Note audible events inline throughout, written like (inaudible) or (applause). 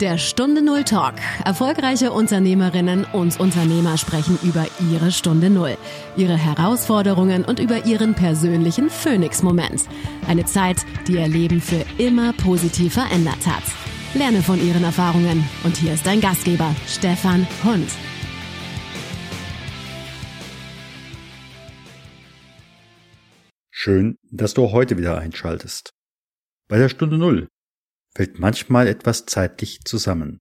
Der Stunde Null Talk. Erfolgreiche Unternehmerinnen und Unternehmer sprechen über ihre Stunde Null, ihre Herausforderungen und über ihren persönlichen Phoenix-Moment. Eine Zeit, die ihr Leben für immer positiv verändert hat. Lerne von ihren Erfahrungen. Und hier ist dein Gastgeber, Stefan Hund. Schön, dass du heute wieder einschaltest. Bei der Stunde Null fällt manchmal etwas zeitlich zusammen.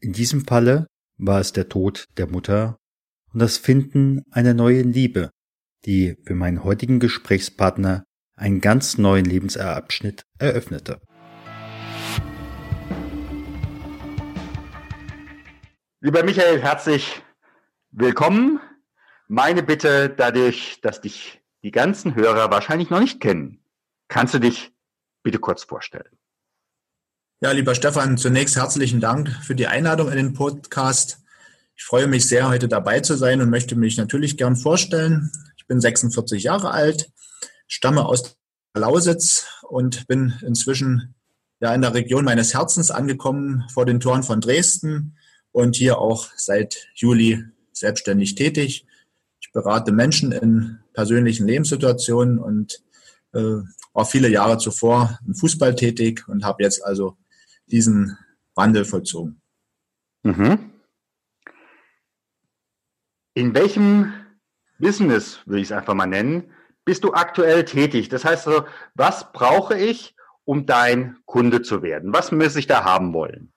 In diesem Falle war es der Tod der Mutter und das Finden einer neuen Liebe, die für meinen heutigen Gesprächspartner einen ganz neuen Lebensabschnitt eröffnete. Lieber Michael, herzlich willkommen. Meine Bitte dadurch, dass dich die ganzen Hörer wahrscheinlich noch nicht kennen, kannst du dich bitte kurz vorstellen. Ja, lieber Stefan, zunächst herzlichen Dank für die Einladung in den Podcast. Ich freue mich sehr, heute dabei zu sein und möchte mich natürlich gern vorstellen. Ich bin 46 Jahre alt, stamme aus Lausitz und bin inzwischen ja in der Region meines Herzens angekommen vor den Toren von Dresden und hier auch seit Juli selbstständig tätig. Ich berate Menschen in persönlichen Lebenssituationen und äh, war viele Jahre zuvor im Fußball tätig und habe jetzt also diesen Wandel vollzogen. Mhm. In welchem Business, würde ich es einfach mal nennen, bist du aktuell tätig? Das heißt also, was brauche ich, um dein Kunde zu werden? Was müsste ich da haben wollen?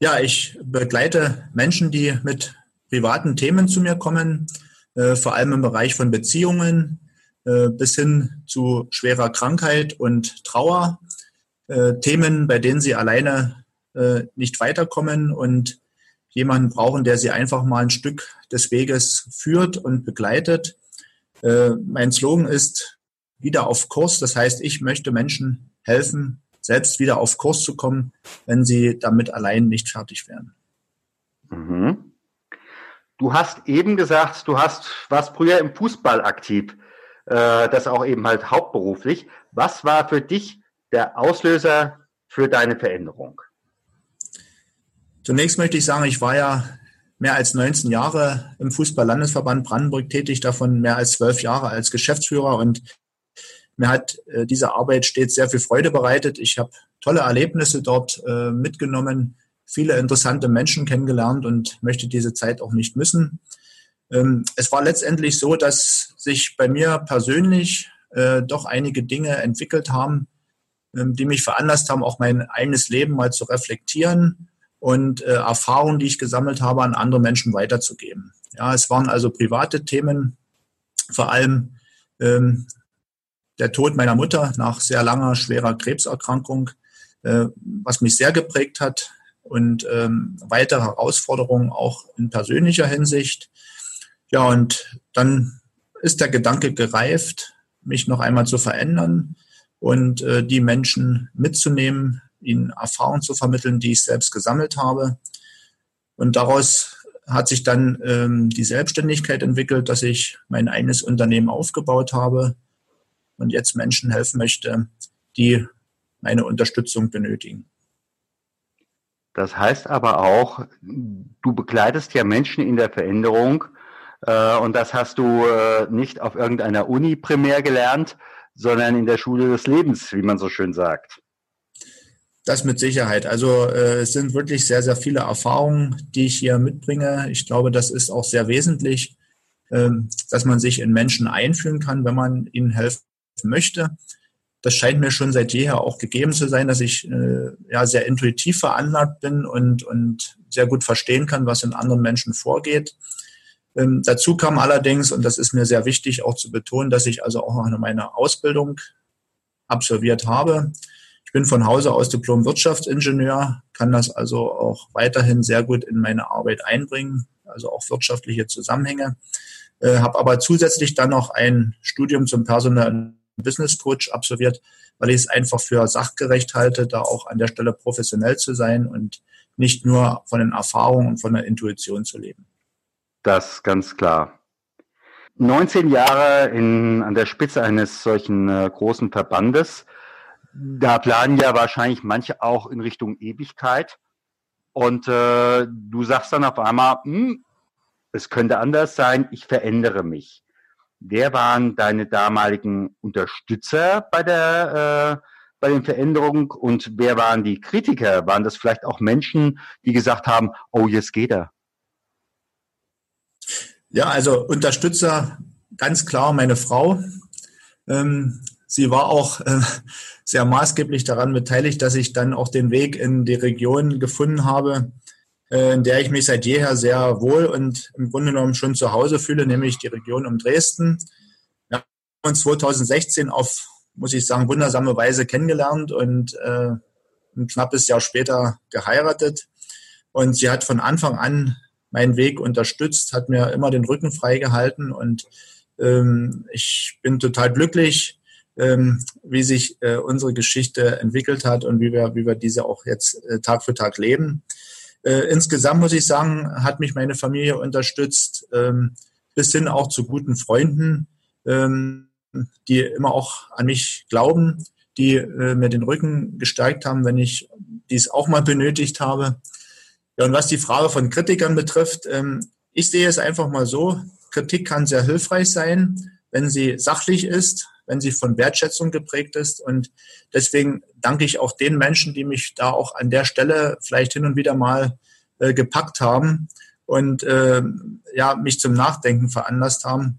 Ja, ich begleite Menschen, die mit privaten Themen zu mir kommen, äh, vor allem im Bereich von Beziehungen äh, bis hin zu schwerer Krankheit und Trauer äh, Themen, bei denen sie alleine äh, nicht weiterkommen und jemanden brauchen, der sie einfach mal ein Stück des Weges führt und begleitet. Äh, mein Slogan ist wieder auf Kurs. Das heißt, ich möchte Menschen helfen, selbst wieder auf Kurs zu kommen, wenn sie damit allein nicht fertig werden. Mhm. Du hast eben gesagt, du hast was früher im Fußball aktiv, äh, das auch eben halt hauptberuflich. Was war für dich der Auslöser für deine Veränderung? Zunächst möchte ich sagen, ich war ja mehr als 19 Jahre im Fußball-Landesverband Brandenburg tätig, davon mehr als zwölf Jahre als Geschäftsführer und mir hat äh, diese Arbeit stets sehr viel Freude bereitet. Ich habe tolle Erlebnisse dort äh, mitgenommen, viele interessante Menschen kennengelernt und möchte diese Zeit auch nicht missen. Ähm, es war letztendlich so, dass sich bei mir persönlich äh, doch einige Dinge entwickelt haben, die mich veranlasst haben, auch mein eigenes Leben mal zu reflektieren und äh, Erfahrungen, die ich gesammelt habe, an andere Menschen weiterzugeben. Ja, es waren also private Themen, vor allem ähm, der Tod meiner Mutter nach sehr langer, schwerer Krebserkrankung, äh, was mich sehr geprägt hat und ähm, weitere Herausforderungen auch in persönlicher Hinsicht. Ja, und dann ist der Gedanke gereift, mich noch einmal zu verändern, und äh, die Menschen mitzunehmen, ihnen Erfahrungen zu vermitteln, die ich selbst gesammelt habe. Und daraus hat sich dann ähm, die Selbstständigkeit entwickelt, dass ich mein eigenes Unternehmen aufgebaut habe und jetzt Menschen helfen möchte, die meine Unterstützung benötigen. Das heißt aber auch, du begleitest ja Menschen in der Veränderung äh, und das hast du äh, nicht auf irgendeiner Uni primär gelernt, sondern in der Schule des Lebens, wie man so schön sagt. Das mit Sicherheit. Also äh, es sind wirklich sehr, sehr viele Erfahrungen, die ich hier mitbringe. Ich glaube, das ist auch sehr wesentlich, ähm, dass man sich in Menschen einfühlen kann, wenn man ihnen helfen möchte. Das scheint mir schon seit jeher auch gegeben zu sein, dass ich äh, ja sehr intuitiv veranlagt bin und, und sehr gut verstehen kann, was in anderen Menschen vorgeht. Ähm, dazu kam allerdings, und das ist mir sehr wichtig auch zu betonen, dass ich also auch noch meine Ausbildung absolviert habe. Ich bin von Hause aus Diplom-Wirtschaftsingenieur, kann das also auch weiterhin sehr gut in meine Arbeit einbringen, also auch wirtschaftliche Zusammenhänge. Äh, habe aber zusätzlich dann noch ein Studium zum Personal Business Coach absolviert, weil ich es einfach für sachgerecht halte, da auch an der Stelle professionell zu sein und nicht nur von den Erfahrungen und von der Intuition zu leben. Das ganz klar. 19 Jahre in, an der Spitze eines solchen äh, großen Verbandes. da planen ja wahrscheinlich manche auch in Richtung Ewigkeit. Und äh, du sagst dann auf einmal, hm, es könnte anders sein, ich verändere mich. Wer waren deine damaligen Unterstützer bei der äh, bei den Veränderungen und wer waren die Kritiker? Waren das vielleicht auch Menschen, die gesagt haben, oh, jetzt geht er? Ja, also Unterstützer ganz klar meine Frau. Ähm, sie war auch äh, sehr maßgeblich daran beteiligt, dass ich dann auch den Weg in die Region gefunden habe, äh, in der ich mich seit jeher sehr wohl und im Grunde genommen schon zu Hause fühle, nämlich die Region um Dresden. Wir haben uns 2016 auf, muss ich sagen, wundersame Weise kennengelernt und äh, ein knappes Jahr später geheiratet. Und sie hat von Anfang an meinen Weg unterstützt, hat mir immer den Rücken freigehalten und ähm, ich bin total glücklich, ähm, wie sich äh, unsere Geschichte entwickelt hat und wie wir, wie wir diese auch jetzt äh, Tag für Tag leben. Äh, insgesamt muss ich sagen, hat mich meine Familie unterstützt, ähm, bis hin auch zu guten Freunden, ähm, die immer auch an mich glauben, die äh, mir den Rücken gestärkt haben, wenn ich dies auch mal benötigt habe. Ja, und was die Frage von Kritikern betrifft, ähm, ich sehe es einfach mal so, Kritik kann sehr hilfreich sein, wenn sie sachlich ist, wenn sie von Wertschätzung geprägt ist. Und deswegen danke ich auch den Menschen, die mich da auch an der Stelle vielleicht hin und wieder mal äh, gepackt haben und äh, ja, mich zum Nachdenken veranlasst haben.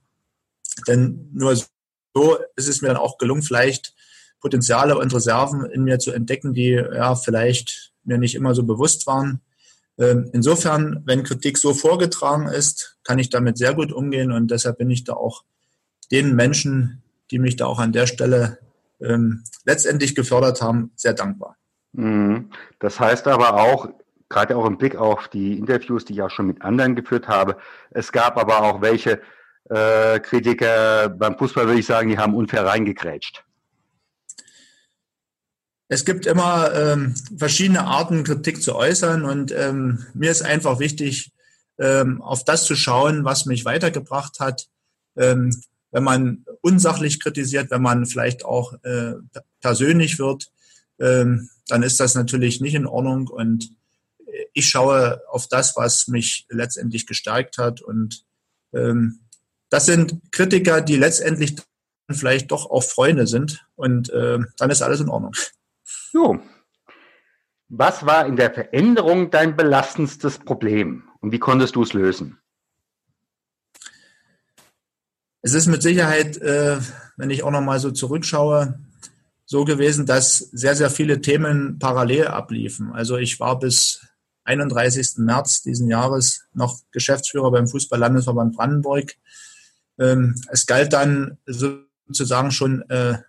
Denn nur so ist es mir dann auch gelungen, vielleicht Potenziale und Reserven in mir zu entdecken, die ja vielleicht mir nicht immer so bewusst waren. Ähm, insofern, wenn Kritik so vorgetragen ist, kann ich damit sehr gut umgehen und deshalb bin ich da auch den Menschen, die mich da auch an der Stelle ähm, letztendlich gefördert haben, sehr dankbar. Mhm. Das heißt aber auch, gerade auch im Blick auf die Interviews, die ich auch schon mit anderen geführt habe, es gab aber auch welche äh, Kritiker beim Fußball, würde ich sagen, die haben unfair reingekrätscht. Es gibt immer ähm, verschiedene Arten, Kritik zu äußern und ähm, mir ist einfach wichtig, ähm, auf das zu schauen, was mich weitergebracht hat. Ähm, wenn man unsachlich kritisiert, wenn man vielleicht auch äh, persönlich wird, ähm, dann ist das natürlich nicht in Ordnung und ich schaue auf das, was mich letztendlich gestärkt hat und ähm, das sind Kritiker, die letztendlich vielleicht doch auch Freunde sind und äh, dann ist alles in Ordnung. So. Was war in der Veränderung dein belastendstes Problem und wie konntest du es lösen? Es ist mit Sicherheit, äh, wenn ich auch noch mal so zurückschaue, so gewesen, dass sehr, sehr viele Themen parallel abliefen. Also ich war bis 31. März diesen Jahres noch Geschäftsführer beim Fußball-Landesverband Brandenburg. Ähm, es galt dann sozusagen schon äh,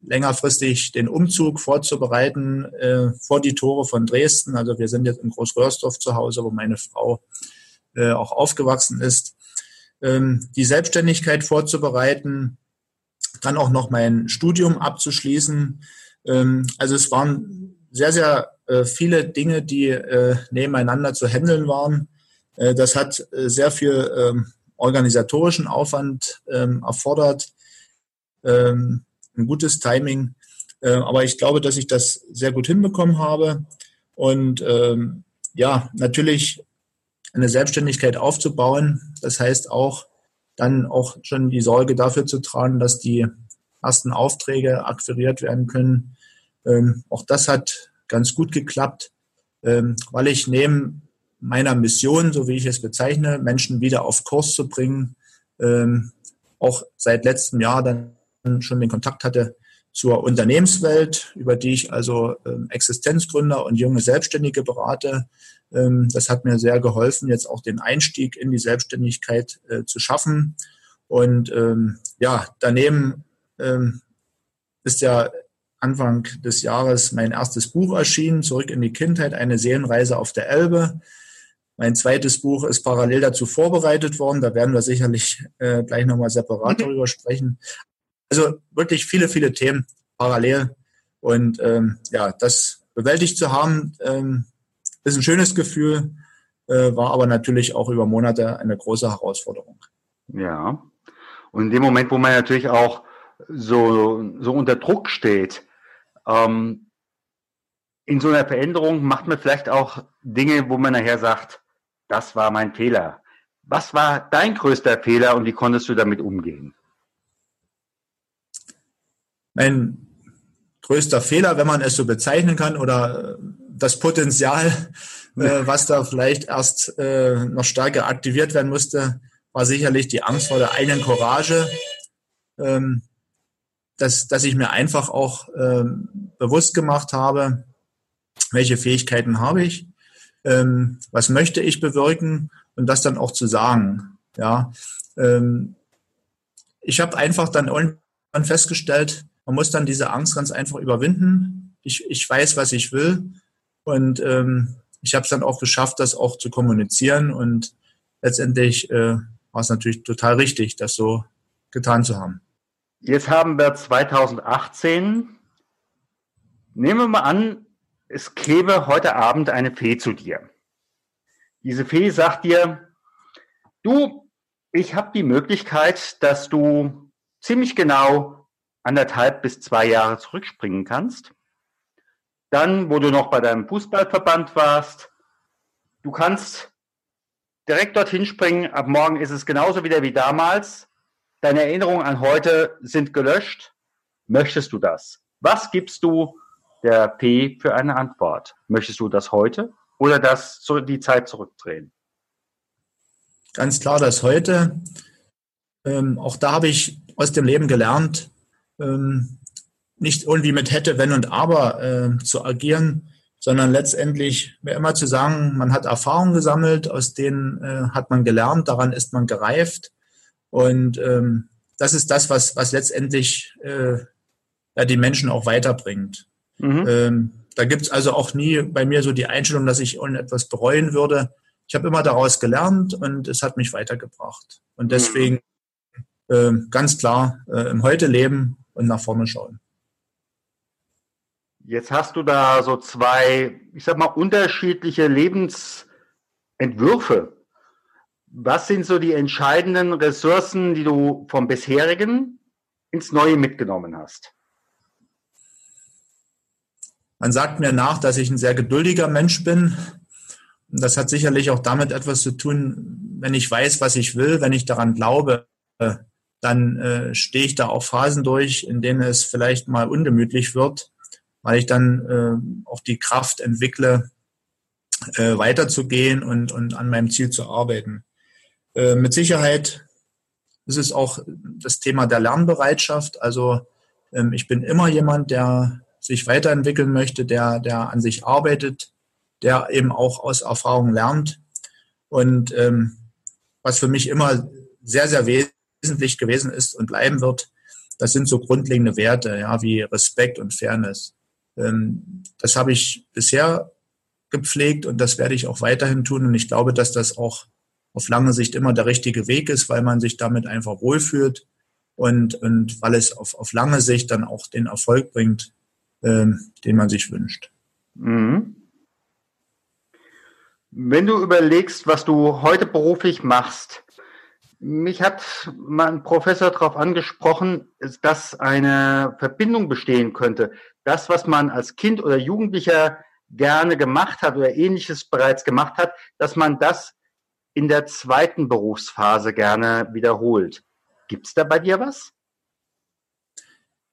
längerfristig den Umzug vorzubereiten äh, vor die Tore von Dresden. Also wir sind jetzt in Großröhrsdorf zu Hause, wo meine Frau äh, auch aufgewachsen ist. Ähm, die Selbstständigkeit vorzubereiten, dann auch noch mein Studium abzuschließen. Ähm, also es waren sehr, sehr äh, viele Dinge, die äh, nebeneinander zu handeln waren. Äh, das hat äh, sehr viel ähm, organisatorischen Aufwand ähm, erfordert. Ein gutes Timing. Äh, aber ich glaube, dass ich das sehr gut hinbekommen habe. Und ähm, ja, natürlich eine Selbstständigkeit aufzubauen. Das heißt auch, dann auch schon die Sorge dafür zu tragen, dass die ersten Aufträge akquiriert werden können. Ähm, auch das hat ganz gut geklappt, ähm, weil ich neben meiner Mission, so wie ich es bezeichne, Menschen wieder auf Kurs zu bringen, ähm, auch seit letztem Jahr dann schon den Kontakt hatte zur Unternehmenswelt, über die ich also ähm, Existenzgründer und junge Selbstständige berate. Ähm, das hat mir sehr geholfen, jetzt auch den Einstieg in die Selbstständigkeit äh, zu schaffen. Und ähm, ja, daneben ist ja Anfang des Jahres mein erstes Buch erschienen, Zurück in die Kindheit, eine Seelenreise auf der Elbe. Mein zweites Buch ist parallel dazu vorbereitet worden. Da werden wir sicherlich äh, gleich nochmal separat mhm. darüber sprechen. Also wirklich viele, viele Themen parallel. Und ähm, ja, das bewältigt zu haben, ähm, ist ein schönes Gefühl, äh, war aber natürlich auch über Monate eine große Herausforderung. Ja. Und in dem Moment, wo man natürlich auch so, so unter Druck steht, Ähm, in so einer Veränderung macht man vielleicht auch Dinge, wo man nachher sagt, das war mein Fehler. Was war dein größter Fehler und wie konntest du damit umgehen? Mein größter Fehler, wenn man es so bezeichnen kann, oder das Potenzial, (laughs) äh, was da vielleicht erst äh, noch stärker aktiviert werden musste, war sicherlich die Angst vor der eigenen Courage, ähm, dass, dass ich mir einfach auch ähm, bewusst gemacht habe, welche Fähigkeiten habe ich, ähm, was möchte ich bewirken und das dann auch zu sagen. Ja, ähm, ich habe einfach dann irgendwann festgestellt, man muss dann diese Angst ganz einfach überwinden. Ich, ich weiß, was ich will und ähm, ich habe es dann auch geschafft, das auch zu kommunizieren und letztendlich äh, war es natürlich total richtig, das so getan zu haben. Jetzt haben wir 2018. Nehmen wir mal an, es käme heute Abend eine Fee zu dir. Diese Fee sagt dir, du, ich habe die Möglichkeit, dass du ziemlich genau anderthalb bis zwei Jahre zurückspringen kannst. Dann, wo du noch bei deinem Fußballverband warst, du kannst direkt dorthin springen. Ab morgen ist es genauso wieder wie damals. Deine Erinnerungen an heute sind gelöscht. Möchtest du das? Was gibst du der P für eine Antwort. Möchtest du das heute oder das die Zeit zurückdrehen? Ganz klar, das heute. Ähm, auch da habe ich aus dem Leben gelernt, ähm, nicht irgendwie mit hätte, wenn und aber äh, zu agieren, sondern letztendlich mir immer zu sagen, man hat Erfahrungen gesammelt, aus denen äh, hat man gelernt, daran ist man gereift. Und ähm, das ist das, was, was letztendlich äh, ja, die Menschen auch weiterbringt. Mhm. Ähm, da gibt's also auch nie bei mir so die Einstellung, dass ich irgendetwas bereuen würde. Ich habe immer daraus gelernt und es hat mich weitergebracht. Und deswegen mhm. äh, ganz klar äh, im Heute leben und nach vorne schauen. Jetzt hast du da so zwei, ich sag mal, unterschiedliche Lebensentwürfe. Was sind so die entscheidenden Ressourcen, die du vom bisherigen ins Neue mitgenommen hast? Man sagt mir nach, dass ich ein sehr geduldiger Mensch bin. Das hat sicherlich auch damit etwas zu tun, wenn ich weiß, was ich will, wenn ich daran glaube, dann äh, stehe ich da auch Phasen durch, in denen es vielleicht mal ungemütlich wird, weil ich dann äh, auch die Kraft entwickle, äh, weiterzugehen und, und an meinem Ziel zu arbeiten. Äh, mit Sicherheit ist es auch das Thema der Lernbereitschaft. Also ähm, ich bin immer jemand, der sich weiterentwickeln möchte, der, der an sich arbeitet, der eben auch aus Erfahrung lernt. Und ähm, was für mich immer sehr, sehr wesentlich gewesen ist und bleiben wird, das sind so grundlegende Werte, ja, wie Respekt und Fairness. Ähm, das habe ich bisher gepflegt und das werde ich auch weiterhin tun. Und ich glaube, dass das auch auf lange Sicht immer der richtige Weg ist, weil man sich damit einfach wohlfühlt und, und weil es auf, auf lange Sicht dann auch den Erfolg bringt, ähm, den man sich wünscht. Mhm. Wenn du überlegst, was du heute beruflich machst, mich hat mal ein Professor darauf angesprochen, dass eine Verbindung bestehen könnte. Das, was man als Kind oder Jugendlicher gerne gemacht hat oder ähnliches bereits gemacht hat, dass man das in der zweiten Berufsphase gerne wiederholt. Gibt es da bei dir was?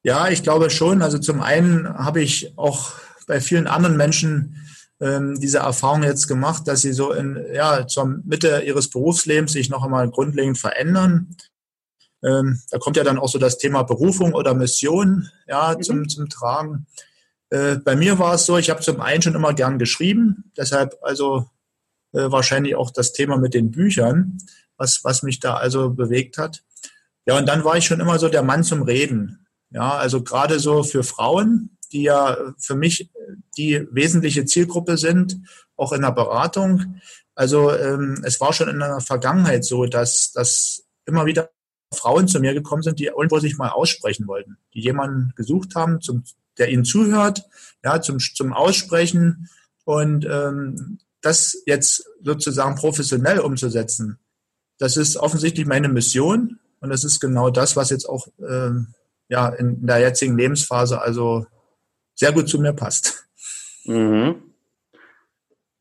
Ja, ich glaube schon. Also zum einen habe ich auch bei vielen anderen Menschen ähm, diese Erfahrung jetzt gemacht, dass sie so in, ja, zur Mitte ihres Berufslebens sich noch einmal grundlegend verändern. Ähm, da kommt ja dann auch so das Thema Berufung oder Mission ja, mhm. zum, zum Tragen. Äh, bei mir war es so, ich habe zum einen schon immer gern geschrieben, deshalb also äh, wahrscheinlich auch das Thema mit den Büchern, was, was mich da also bewegt hat. Ja, und dann war ich schon immer so der Mann zum Reden. Ja, also gerade so für Frauen, die ja für mich die wesentliche Zielgruppe sind, auch in der Beratung. Also ähm, es war schon in der Vergangenheit so, dass, dass immer wieder Frauen zu mir gekommen sind, die irgendwo sich mal aussprechen wollten, die jemanden gesucht haben, zum, der ihnen zuhört, ja, zum, zum Aussprechen und ähm, das jetzt sozusagen professionell umzusetzen, das ist offensichtlich meine Mission und das ist genau das, was jetzt auch ähm, ja, in der jetzigen Lebensphase also sehr gut zu mir passt. Mhm.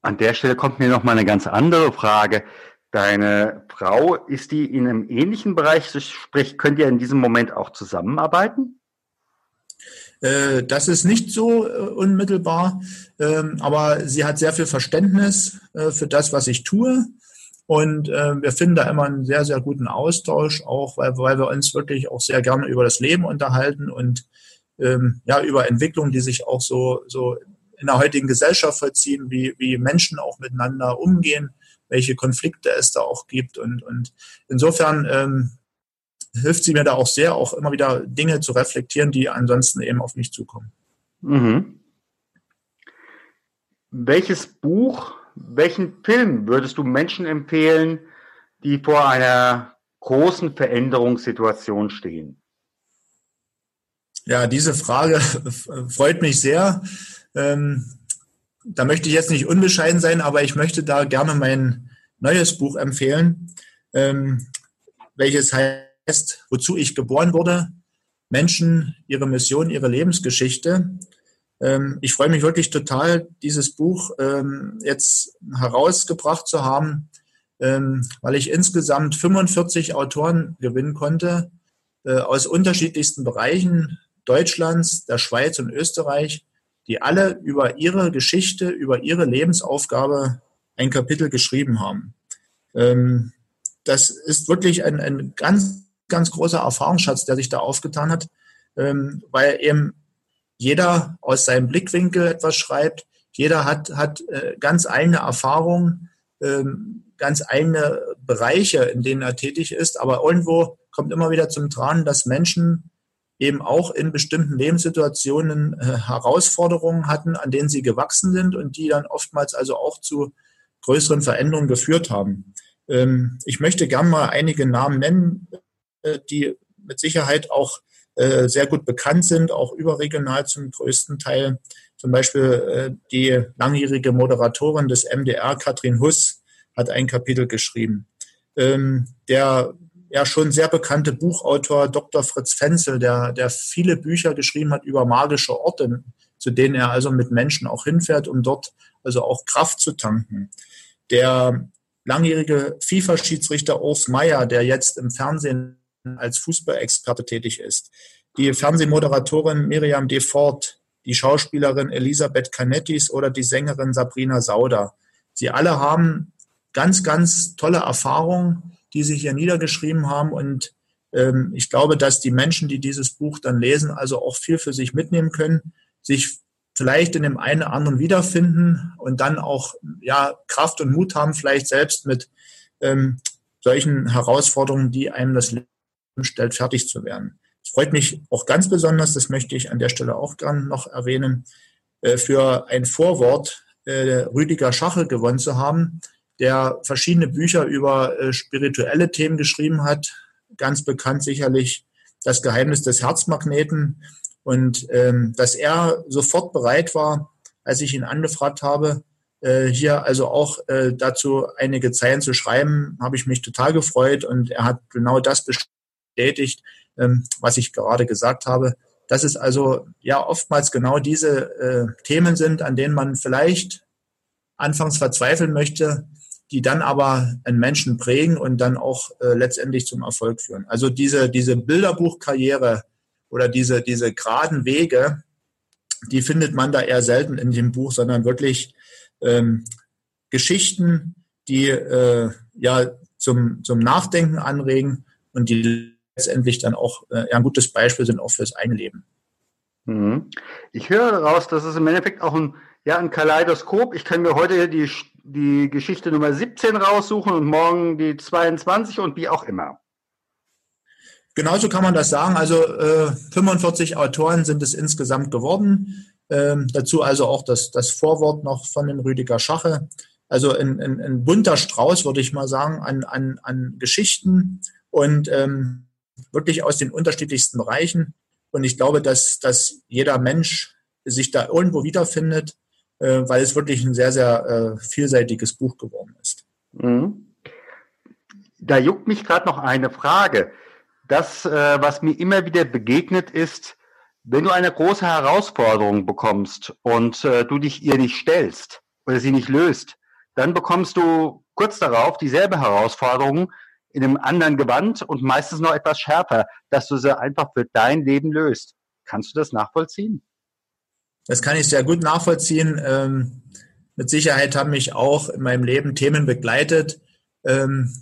An der Stelle kommt mir noch mal eine ganz andere Frage. Deine Frau, ist die in einem ähnlichen Bereich, sprich, könnt ihr in diesem Moment auch zusammenarbeiten? Äh, das ist nicht so äh, unmittelbar, ähm, aber sie hat sehr viel Verständnis äh, für das, was ich tue. Und wir finden da immer einen sehr, sehr guten Austausch, auch weil, weil wir uns wirklich auch sehr gerne über das Leben unterhalten und ähm, ja, über Entwicklungen, die sich auch so, so in der heutigen Gesellschaft vollziehen, wie, wie Menschen auch miteinander umgehen, welche Konflikte es da auch gibt. Und, und insofern ähm, hilft sie mir da auch sehr, auch immer wieder Dinge zu reflektieren, die ansonsten eben auf mich zukommen. Mhm. Welches Buch, welchen Film würdest du Menschen empfehlen, die vor einer großen Veränderungssituation stehen? Ja, diese Frage (laughs) freut mich sehr. Ähm, da möchte ich jetzt nicht unbescheiden sein, aber ich möchte da gerne mein neues Buch empfehlen, ähm, welches heißt, wozu ich geboren wurde, Menschen, ihre Mission, ihre Lebensgeschichte. Ähm, ich freue mich wirklich total, dieses Buch ähm, jetzt herausgebracht zu haben, ähm, weil ich insgesamt 45 Autoren gewinnen konnte äh, aus unterschiedlichsten Bereichen Deutschlands, der Schweiz und Österreich, die alle über ihre Geschichte, über ihre Lebensaufgabe ein Kapitel geschrieben haben. Ähm, das ist wirklich ein, ein ganz, ganz großer Erfahrungsschatz, der sich da aufgetan hat, ähm, weil eben jeder aus seinem Blickwinkel etwas schreibt. Jeder hat, hat äh, ganz eigene Erfahrungen, ähm, ganz eigene Bereiche, in denen er tätig ist. Aber irgendwo kommt immer wieder zum Tragen, dass Menschen eben auch in bestimmten Lebenssituationen äh, Herausforderungen hatten, an denen sie gewachsen sind und die dann oftmals also auch zu größeren Veränderungen geführt haben. Ähm, ich möchte gern mal einige Namen nennen, äh, die mit Sicherheit auch äh, sehr gut bekannt sind, auch überregional zum größten Teil. Zum Beispiel äh, die langjährige Moderatorin des MDR, Katrin Huss, hat ein Kapitel geschrieben. Ähm, der ja schon sehr bekannte Buchautor Dr. Fritz Fenzel, der, der viele Bücher geschrieben hat über magische Orte, zu denen er also mit Menschen auch hinfährt, um dort also auch Kraft zu tanken. Der langjährige FIFA-Schiedsrichter Urs Meyer, der jetzt im Fernsehen als Fußballexperte tätig ist. Die Fernsehmoderatorin Miriam Defort, die Schauspielerin Elisabeth Canettis oder die Sängerin Sabrina Sauder. Sie alle haben ganz, ganz tolle Erfahrungen die sie hier niedergeschrieben haben. Und ähm, ich glaube, dass die Menschen, die dieses Buch dann lesen, also auch viel für sich mitnehmen können, sich vielleicht in dem einen oder anderen wiederfinden und dann auch ja Kraft und Mut haben, vielleicht selbst mit ähm, solchen Herausforderungen, die einem das Leben stellt, fertig zu werden. Es freut mich auch ganz besonders, das möchte ich an der Stelle auch gern noch erwähnen, äh, für ein Vorwort äh, Rüdiger Schachel gewonnen zu haben der verschiedene Bücher über äh, spirituelle Themen geschrieben hat. Ganz bekannt sicherlich das Geheimnis des Herzmagneten. Und ähm, dass er sofort bereit war, als ich ihn angefragt habe, äh, hier also auch äh, dazu einige Zeilen zu schreiben, habe ich mich total gefreut. Und er hat genau das bestätigt, ähm, was ich gerade gesagt habe. Dass es also ja oftmals genau diese äh, Themen sind, an denen man vielleicht anfangs verzweifeln möchte, die dann aber einen Menschen prägen und dann auch äh, letztendlich zum Erfolg führen. Also diese, diese Bilderbuchkarriere oder diese, diese geraden Wege, die findet man da eher selten in dem Buch, sondern wirklich ähm, Geschichten, die äh, ja zum, zum Nachdenken anregen und die letztendlich dann auch äh, ein gutes Beispiel sind auch fürs eigene Leben. Mhm. Ich höre daraus, dass es im Endeffekt auch ein, ja, ein Kaleidoskop. Ich kann mir heute die die Geschichte Nummer 17 raussuchen und morgen die 22 und wie auch immer. Genauso kann man das sagen. Also äh, 45 Autoren sind es insgesamt geworden. Ähm, dazu also auch das, das Vorwort noch von dem Rüdiger Schache. Also ein, ein, ein bunter Strauß, würde ich mal sagen, an, an, an Geschichten und ähm, wirklich aus den unterschiedlichsten Bereichen. Und ich glaube, dass, dass jeder Mensch sich da irgendwo wiederfindet äh, weil es wirklich ein sehr, sehr äh, vielseitiges Buch geworden ist. Mhm. Da juckt mich gerade noch eine Frage. Das, äh, was mir immer wieder begegnet ist, Wenn du eine große Herausforderung bekommst und äh, du dich ihr nicht stellst oder sie nicht löst, dann bekommst du kurz darauf dieselbe Herausforderung in einem anderen Gewand und meistens noch etwas schärfer, dass du sie einfach für dein Leben löst. Kannst du das nachvollziehen? Das kann ich sehr gut nachvollziehen. Ähm, mit Sicherheit haben mich auch in meinem Leben Themen begleitet, ähm,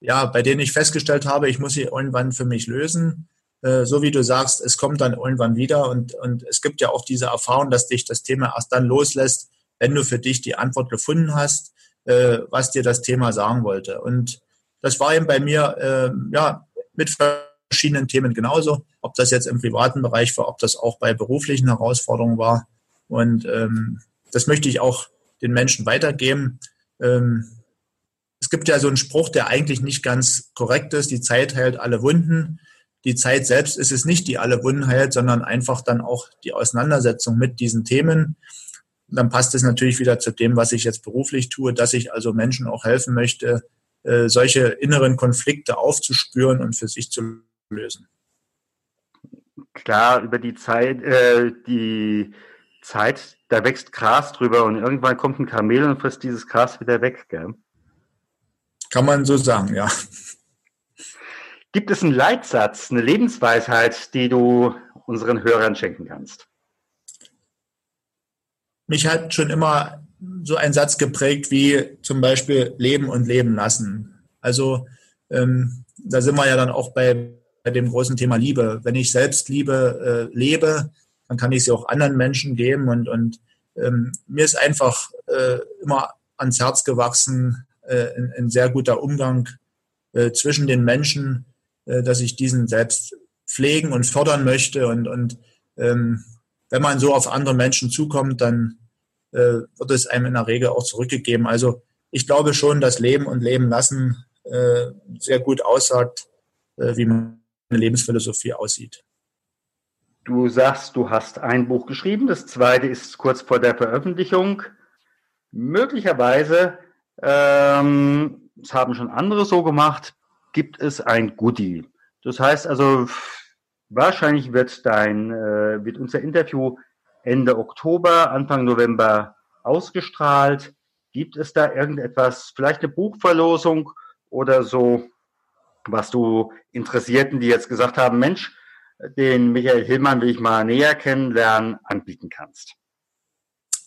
ja, bei denen ich festgestellt habe, ich muss sie irgendwann für mich lösen. Äh, so wie du sagst, es kommt dann irgendwann wieder und, und es gibt ja auch diese Erfahrung, dass dich das Thema erst dann loslässt, wenn du für dich die Antwort gefunden hast, äh, was dir das Thema sagen wollte. Und das war eben bei mir, äh, ja, mit verschiedenen Themen genauso, ob das jetzt im privaten Bereich war, ob das auch bei beruflichen Herausforderungen war. Und ähm, das möchte ich auch den Menschen weitergeben. Ähm, es gibt ja so einen Spruch, der eigentlich nicht ganz korrekt ist. Die Zeit heilt alle Wunden. Die Zeit selbst ist es nicht, die alle Wunden heilt, sondern einfach dann auch die Auseinandersetzung mit diesen Themen. Und dann passt es natürlich wieder zu dem, was ich jetzt beruflich tue, dass ich also Menschen auch helfen möchte, äh, solche inneren Konflikte aufzuspüren und für sich zu lösen. Klar, über die Zeit, äh, die Zeit, da wächst Gras drüber und irgendwann kommt ein Kamel und frisst dieses Gras wieder weg, gell? Kann man so sagen, ja. Gibt es einen Leitsatz, eine Lebensweisheit, die du unseren Hörern schenken kannst? Mich hat schon immer so ein Satz geprägt wie zum Beispiel Leben und Leben lassen. Also ähm, da sind wir ja dann auch bei, dem großen Thema Liebe. Wenn ich selbst Liebe äh, lebe, dann kann ich sie auch anderen Menschen geben und, und ähm, mir ist einfach äh, immer ans Herz gewachsen, äh, ein, ein, sehr guter Umgang äh, zwischen den Menschen, äh, dass ich diesen selbst pflegen und fördern möchte. Und, und ähm, wenn man so auf andere Menschen zukommt, dann äh, wird es einem in der Regel auch zurückgegeben. Also ich glaube schon, dass Leben und Leben lassen äh, sehr gut aussagt, äh, wie meine Lebensphilosophie aussieht. Du sagst, du hast ein Buch geschrieben, das zweite ist kurz vor der Veröffentlichung. Möglicherweise, ähm, haben schon andere so gemacht, gibt es ein Goodie. Das heißt also, wahrscheinlich wird dein, äh, wird unser Interview Ende Oktober, Anfang November ausgestrahlt. Gibt es da irgendetwas, vielleicht eine Buchverlosung oder so, was du Interessierten, die jetzt gesagt haben, Mensch, den Michael Hillmann will ich mal näher kennenlernen, anbieten kannst?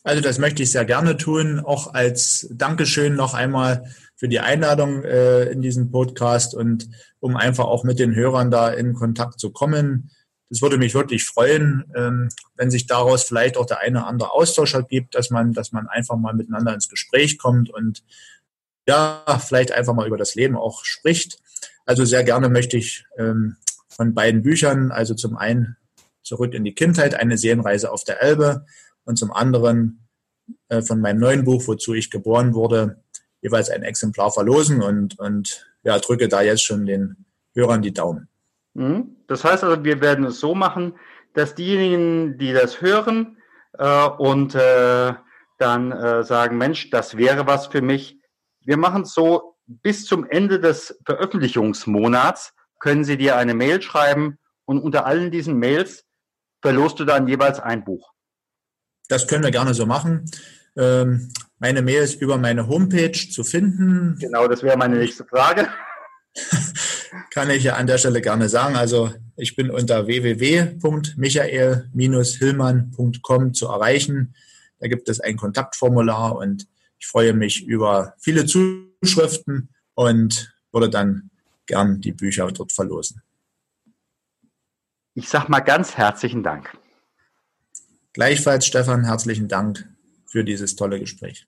Also das möchte ich sehr gerne tun, auch als Dankeschön noch einmal für die Einladung äh, in diesen Podcast und um einfach auch mit den Hörern da in Kontakt zu kommen. Das würde mich wirklich freuen, ähm, wenn sich daraus vielleicht auch der eine oder andere Austausch ergibt, dass man, dass man einfach mal miteinander ins Gespräch kommt und ja, vielleicht einfach mal über das Leben auch spricht. Also sehr gerne möchte ich ähm, von beiden Büchern. Also zum einen zurück in die Kindheit, eine Seelenreise auf der Elbe und zum anderen äh, von meinem neuen Buch, wozu ich geboren wurde, jeweils ein Exemplar verlosen und, und ja, drücke da jetzt schon den Hörern die Daumen. Mhm. Das heißt also, wir werden es so machen, dass diejenigen, die das hören äh, und äh, dann äh, sagen, Mensch, das wäre was für mich. Wir machen es so, bis zum Ende des Veröffentlichungsmonats können sie dir eine Mail schreiben und unter allen diesen Mails verlost du dann jeweils ein Buch. Das können wir gerne so machen. Ähm, meine Mail ist über meine Homepage zu finden. Genau, das wäre meine nächste Frage. (laughs) Kann ich ja an der Stelle gerne sagen. Also ich bin unter www.michael-hillmann.com zu erreichen. Da gibt es ein Kontaktformular und ich freue mich über viele Zuschriften und würde dann gern die Bücher dort verlosen. Ich sage mal ganz herzlichen Dank. Gleichfalls, Stefan, herzlichen Dank für dieses tolle Gespräch.